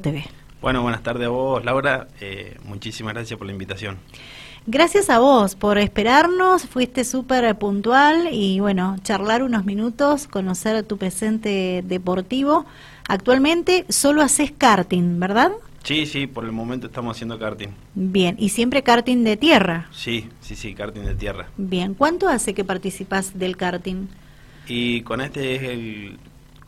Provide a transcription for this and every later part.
TV. Bueno, buenas tardes a vos, Laura. Eh, muchísimas gracias por la invitación. Gracias a vos por esperarnos, fuiste súper puntual y bueno, charlar unos minutos, conocer tu presente deportivo. Actualmente solo haces karting, ¿verdad? Sí, sí, por el momento estamos haciendo karting. Bien, ¿y siempre karting de tierra? Sí, sí, sí, karting de tierra. Bien, ¿cuánto hace que participas del karting? Y con este es el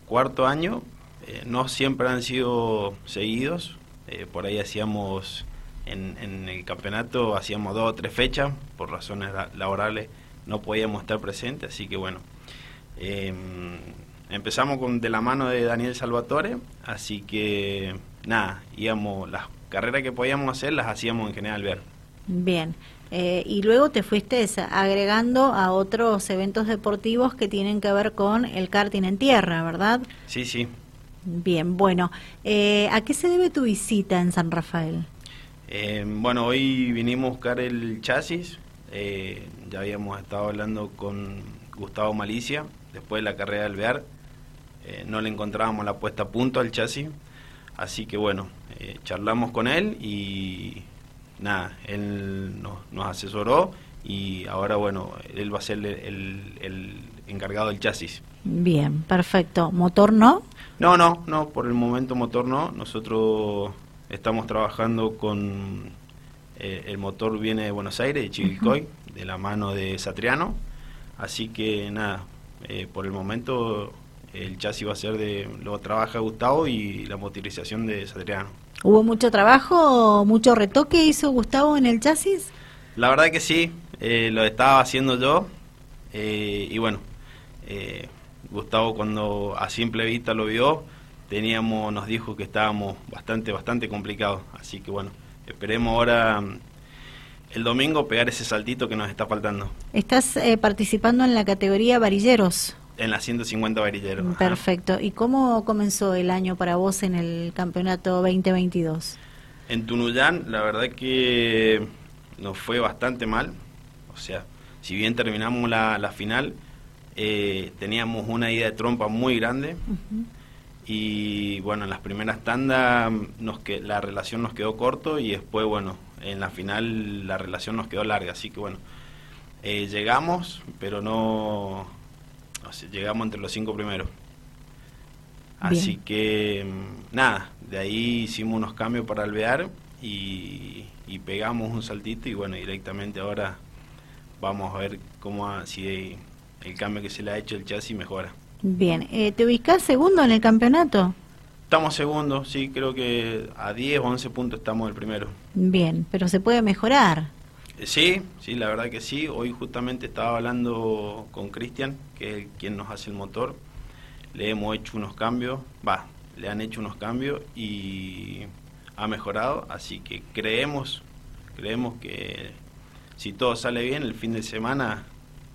cuarto año, eh, no siempre han sido seguidos, eh, por ahí hacíamos en, el campeonato, hacíamos dos o tres fechas, por razones laborales no podíamos estar presentes, así que bueno, em, empezamos con de la mano de Daniel Salvatore, así que nada, íbamos, las carreras que podíamos hacer las hacíamos en General Ver. Bien, eh, y luego te fuiste agregando a otros eventos deportivos que tienen que ver con el karting en tierra, ¿verdad? Sí, sí, Bien, bueno, eh, ¿a qué se debe tu visita en San Rafael? Eh, bueno, hoy vinimos a buscar el chasis, eh, ya habíamos estado hablando con Gustavo Malicia, después de la carrera del Bear, no le encontrábamos la puesta a punto al chasis, así que bueno, charlamos con él y nada, él nos, asesoró y ahora bueno, él va a ser el, el encargado del chasis. Bien, perfecto. ¿Motor no? No, no, no, por el momento motor no. Nosotros estamos trabajando con eh, el motor viene de Buenos Aires, de Chivilcoy, de la mano de Satriano. Así que nada, eh, por el momento el chasis va a ser de lo trabaja Gustavo y la motorización de Satriano. ¿Hubo mucho trabajo, mucho retoque hizo Gustavo en el chasis? La verdad que sí, eh, lo estaba haciendo yo y bueno, Gustavo cuando a simple vista lo vio, teníamos, nos dijo que estábamos bastante, bastante complicados. Así que bueno, esperemos ahora mm, el domingo pegar ese saltito que nos está faltando. Estás eh, participando en la categoría varilleros. En la 150 varilleros. Perfecto. ¿Y cómo comenzó el año para vos en el campeonato 2022? En Tunuyán, la verdad que nos fue bastante mal. O sea, si bien terminamos la, la final, eh, teníamos una ida de trompa muy grande. Y bueno, en las primeras tandas nos que, la relación nos quedó corto y después bueno, en la final la relación nos quedó larga, así que bueno, eh, llegamos, pero no, llegamos entre los cinco primeros. Así que mm, nada, de ahí hicimos unos cambios para alvear y, y pegamos un saltito y bueno, directamente ahora vamos a ver cómo si el cambio que se le ha hecho el chasis mejora. Bien, eh, ¿te ubicás segundo en el campeonato? Estamos segundo, sí, creo que a 10 o 11 puntos estamos el primero. Bien, pero se puede mejorar. Eh, sí, sí, la verdad que sí. Hoy justamente estaba hablando con Cristian, que es quien nos hace el motor. Le hemos hecho unos cambios, va, le han hecho unos cambios y ha mejorado, así que creemos, creemos que si todo sale bien, el fin de semana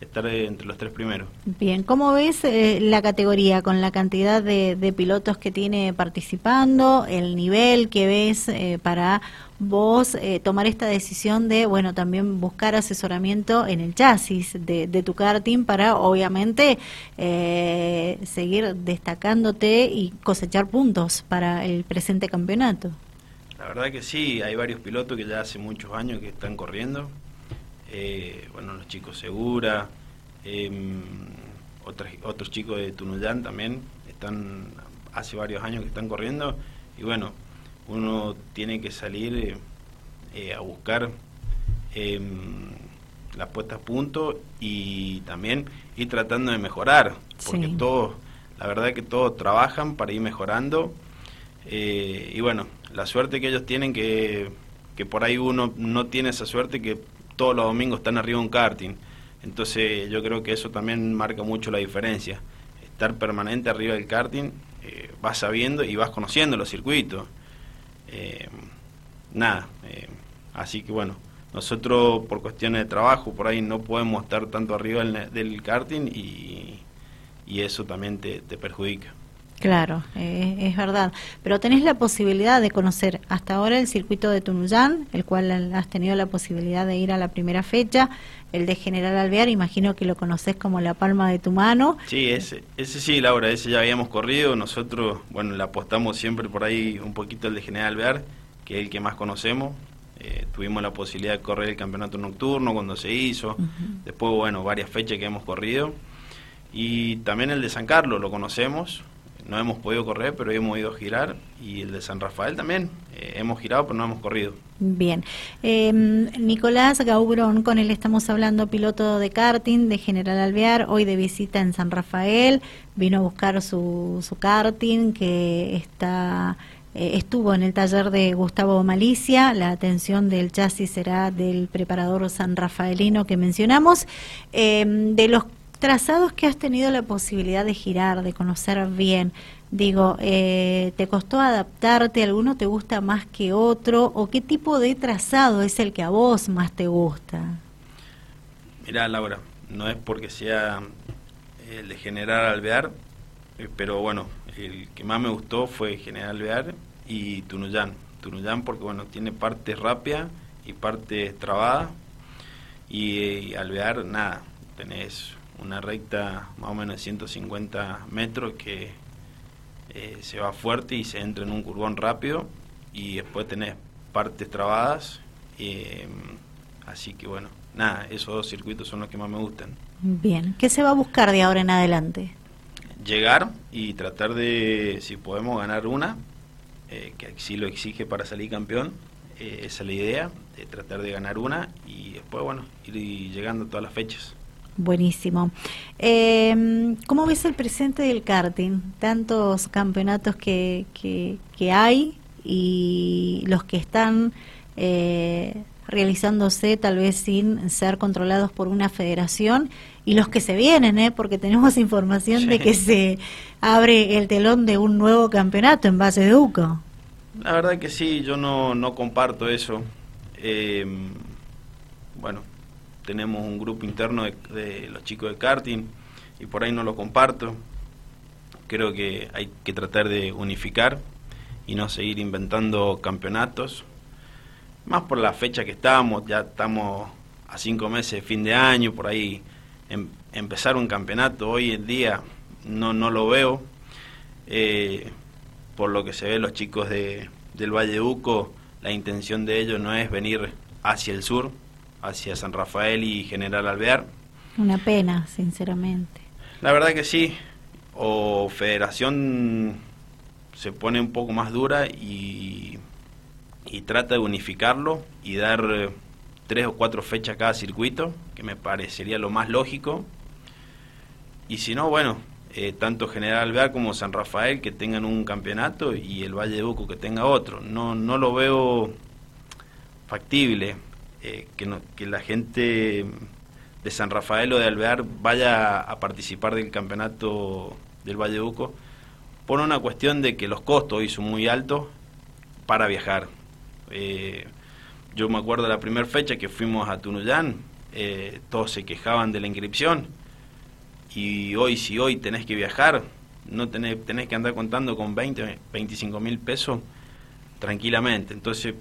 estar entre los tres primeros. Bien, ¿cómo ves eh, la categoría con la cantidad de, pilotos que tiene participando, el nivel que ves eh, para vos eh, tomar esta decisión de, bueno, también buscar asesoramiento en el chasis de, de tu karting para, obviamente, seguir destacándote y cosechar puntos para el presente campeonato? La verdad que sí, hay varios pilotos que ya hace muchos años que están corriendo eh, bueno, los chicos Segura, em, otros, otros chicos de Tunuyán también están hace varios años que están corriendo. Y bueno, uno tiene que salir eh, a buscar em, las puestas a punto y también ir tratando de mejorar, porque todos, la verdad es que todos trabajan para ir mejorando. Eh, y bueno, la suerte que ellos tienen que, que por ahí uno no tiene esa suerte que todos los domingos están arriba un karting. Entonces yo creo que eso también marca mucho la diferencia. Estar permanente arriba del karting, eh, vas sabiendo y vas conociendo los circuitos. Eh, nada, eh, así que bueno, nosotros por cuestiones de trabajo por ahí no podemos estar tanto arriba del, karting y, y eso también te, te perjudica. Claro, eh, es verdad. Pero tenés la posibilidad de conocer hasta ahora el circuito de Tunuyán, el cual has tenido la posibilidad de ir a la primera fecha, el de General Alvear, imagino que lo conoces como la palma de tu mano. Sí, ese, ese sí, Laura, ese ya habíamos corrido. Nosotros, bueno, le apostamos siempre por ahí un poquito el de General Alvear, que es el que más conocemos. Eh, tuvimos la posibilidad de correr el campeonato nocturno cuando se hizo. Después, bueno, varias fechas que hemos corrido. Y también el de San Carlos lo conocemos no hemos podido correr, pero hemos ido a girar. Y el de San Rafael también. Eh, hemos girado, pero no hemos corrido. Bien. Eh, Nicolás Gaubrón, con él estamos hablando, piloto de karting de General Alvear, hoy de visita en San Rafael. Vino a buscar su, su karting que está eh, estuvo en el taller de Gustavo Malicia. La atención del chasis será del preparador san rafaelino que mencionamos. Eh, de los trazados que has tenido la posibilidad de girar, de conocer bien, digo, eh, ¿te costó adaptarte? ¿Alguno te gusta más que otro? ¿O qué tipo de trazado es el que a vos más te gusta? Mira, Laura, no es porque sea el de General Alvear, eh, pero bueno, el que más me gustó fue General Alvear y Tunuyán. Tunuyán porque bueno, tiene parte rápida y parte trabada y, y Alvear nada, tenés una recta más o menos de 150 metros que eh, se va fuerte y se entra en un curvón rápido y después tenés partes trabadas. Eh, así que bueno, nada, esos dos circuitos son los que más me gustan. Bien, ¿qué se va a buscar de ahora en adelante? Llegar y tratar de, si podemos, ganar una, eh, que así lo exige para salir campeón. esa es la idea, de tratar de ganar una y después, bueno, ir llegando a todas las fechas. Buenísimo. Eh, ¿Cómo ves el presente del karting? Tantos campeonatos que, que, hay y los que están eh, realizándose tal vez sin ser controlados por una federación y los que se vienen, ¿eh? porque tenemos información de que se abre el telón de un nuevo campeonato en base de UCO. La verdad que sí, yo no, no comparto eso. Eh, bueno, tenemos un grupo interno de, los chicos de karting y por ahí no lo comparto. Creo que hay que tratar de unificar y no seguir inventando campeonatos. Más por la fecha que estamos, ya estamos a cinco meses de fin de año, por ahí em, empezar un campeonato hoy en día no, no lo veo. Eh, por lo que se ve los chicos de, del Valle Uco, la intención de ellos no es venir hacia el sur, hacia San Rafael y General Alvear. Una pena, sinceramente. La verdad que sí. O Federación se pone un poco más dura y, y trata de unificarlo y dar eh, tres o cuatro fechas a cada circuito, que me parecería lo más lógico. Y si no, bueno, eh, tanto General Alvear como San Rafael que tengan un campeonato y el Valle de Buco que tenga otro. No, no lo veo factible. Eh, que, que la gente de San Rafael o de Alvear vaya a participar del campeonato del Valle Uco por una cuestión de que los costos hoy son muy altos para viajar. Eh, yo me acuerdo de la primera fecha que fuimos a Tunuyán, eh, todos se quejaban de la inscripción y hoy si hoy tenés que viajar, no tenés, tenés que andar contando con 20, 25 mil pesos tranquilamente. Entonces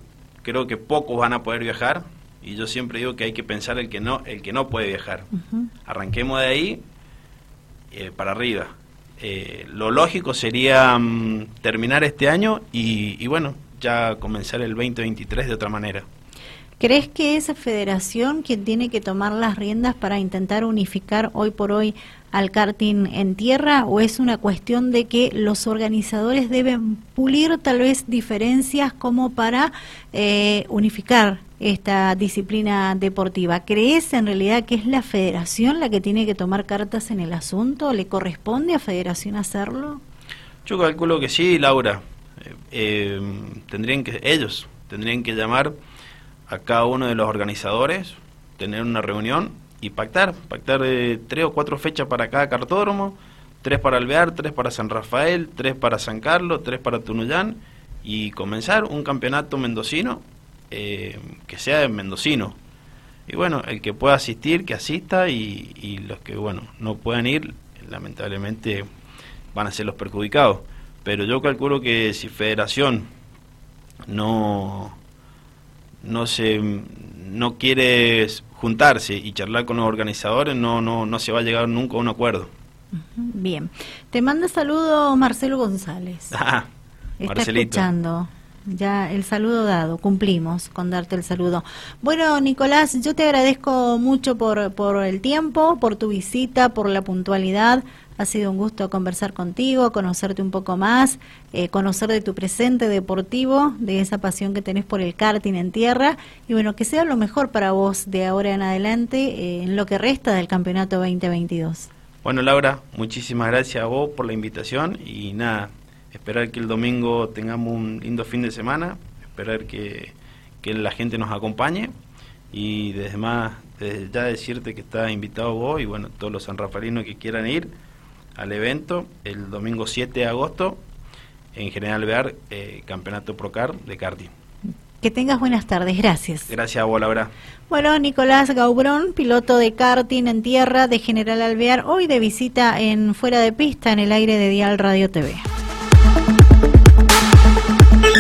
creo que pocos van a poder viajar y yo siempre digo que hay que pensar el que no el que no puede viajar. Arranquemos de ahí eh, para arriba. Eh, lo lógico sería mm, terminar este año y, y bueno ya comenzar el 2023 de otra manera. ¿Crees que esa federación quien tiene que tomar las riendas para intentar unificar hoy por hoy al karting en tierra o es una cuestión de que los organizadores deben pulir tal vez diferencias como para eh, unificar esta disciplina deportiva? ¿Crees en realidad que es la federación la que tiene que tomar cartas en el asunto? ¿Le corresponde a federación hacerlo? Yo calculo que sí, Laura. Eh, eh, tendrían que ellos tendrían que llamar a cada uno de los organizadores, tener una reunión y pactar, pactar eh, tres o cuatro fechas para cada cartódromo, tres para Alvear, tres para San Rafael, tres para San Carlos, tres para Tunuyán y comenzar un campeonato mendocino eh, que sea de mendocino. Y bueno, el que pueda asistir, que asista y, y los que bueno no puedan ir, lamentablemente van a ser los perjudicados. pero yo calculo que si Federación no no se no quiere juntarse y charlar con los organizadores, no no no se va a llegar nunca a un acuerdo. Bien. Te manda saludo Marcelo González. Ah, Está escuchando. Ya el saludo dado, cumplimos con darte el saludo. Bueno, Nicolás, yo te agradezco mucho por, por el tiempo, por tu visita, por la puntualidad. Ha sido un gusto conversar contigo, conocerte un poco más, eh, conocer de tu presente deportivo, de esa pasión que tenés por el karting en tierra y bueno, que sea lo mejor para vos de ahora en adelante eh, en lo que resta del campeonato 2022. Bueno, Laura, muchísimas gracias a vos por la invitación y nada, esperar que el domingo tengamos un lindo fin de semana, esperar que, la gente nos acompañe y desde más, desde ya decirte que estás invitado vos y bueno, todos los sanrafalinos que quieran ir al evento el domingo 7 de agosto en General Bear, eh, Campeonato Procar de karting. Que tengas buenas tardes, gracias. Gracias a vos, Laura. Bueno, Nicolás Gaubrón, piloto de karting en tierra de General Alvear, hoy de visita en Fuera de Pista en el aire de Dial Radio TV.